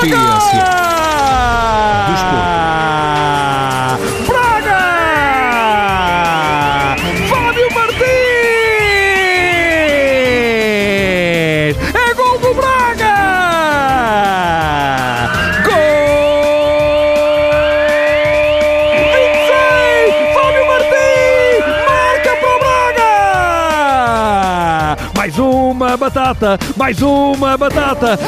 Ciência. Braga! Fábio Martins! É gol do Braga! Gol! 26! Fábio Martins! Marca para o Braga! Mais uma batata! Mais uma batata!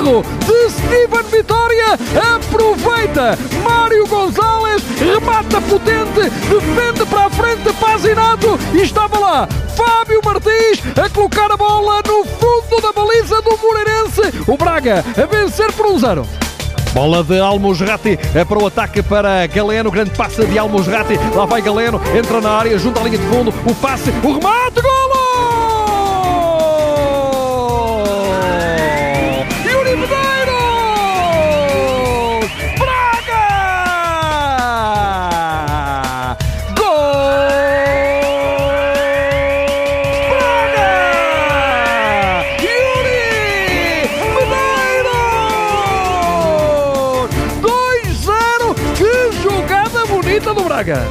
Erro de Steven Vitória! Aproveita! Mário Gonzalez remata potente, defende para a frente, Pazinato e estava lá Fábio Martins a colocar a bola no fundo da baliza do Moreirense. O Braga a vencer por um zero. Bola de Almosrati é para o ataque para Galeno. Grande passe de Almosrati. Lá vai Galeno. Entra na área, junto à linha de fundo. O passe, o remate, golo! Do Braga!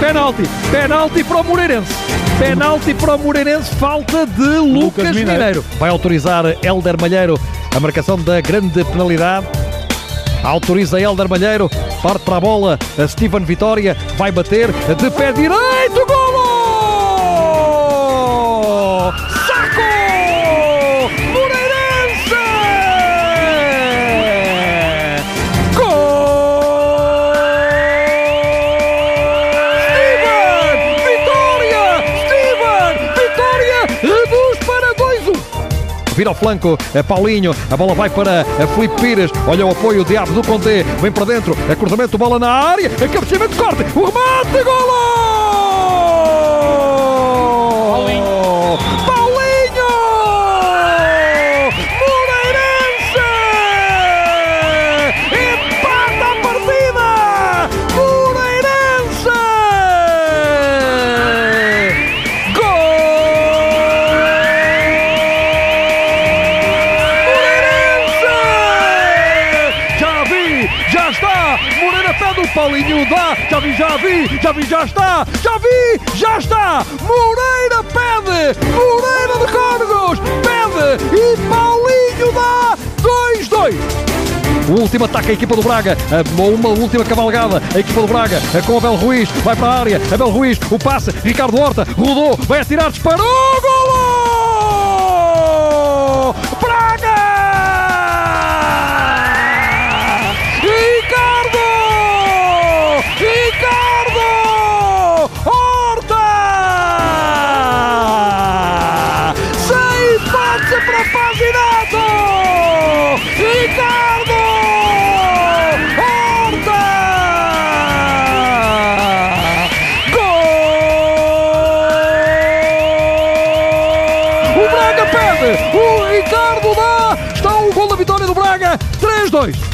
Penalti, penalti para o Moreirense. Penalti para o Moreirense, falta de Lucas, Mineiro. Mineiro. Vai autorizar Helder Malheiro a marcação da grande penalidade. Autoriza Helder Malheiro, parte para a bola, a Steven Vitória vai bater de pé direito, golo! Vira ao flanco, é Paulinho, a bola vai para a Felipe Pires, olha o apoio, o Diabo do Conte, vem para dentro, é cruzamento, bola na área, é cabeceamento, corte, o remate, golo! Paulinho, dá! Já vi, já vi, já vi, já está! Já vi, já está! Moreira pede! Moreira de Córregos pede! E Paulinho dá! 2-2! O último ataque, a equipa do Braga. Uma última cavalgada. A equipa do Braga eh, com Abel Ruiz. Vai para a área. Abel Ruiz. O passe. Ricardo Horta. Rodou. Vai atirar. Disparou. Passe para Pazinato! Ricardo! Horta! Gol! O Braga pede! O Ricardo dá! Está o gol da vitória do Braga! 3-2!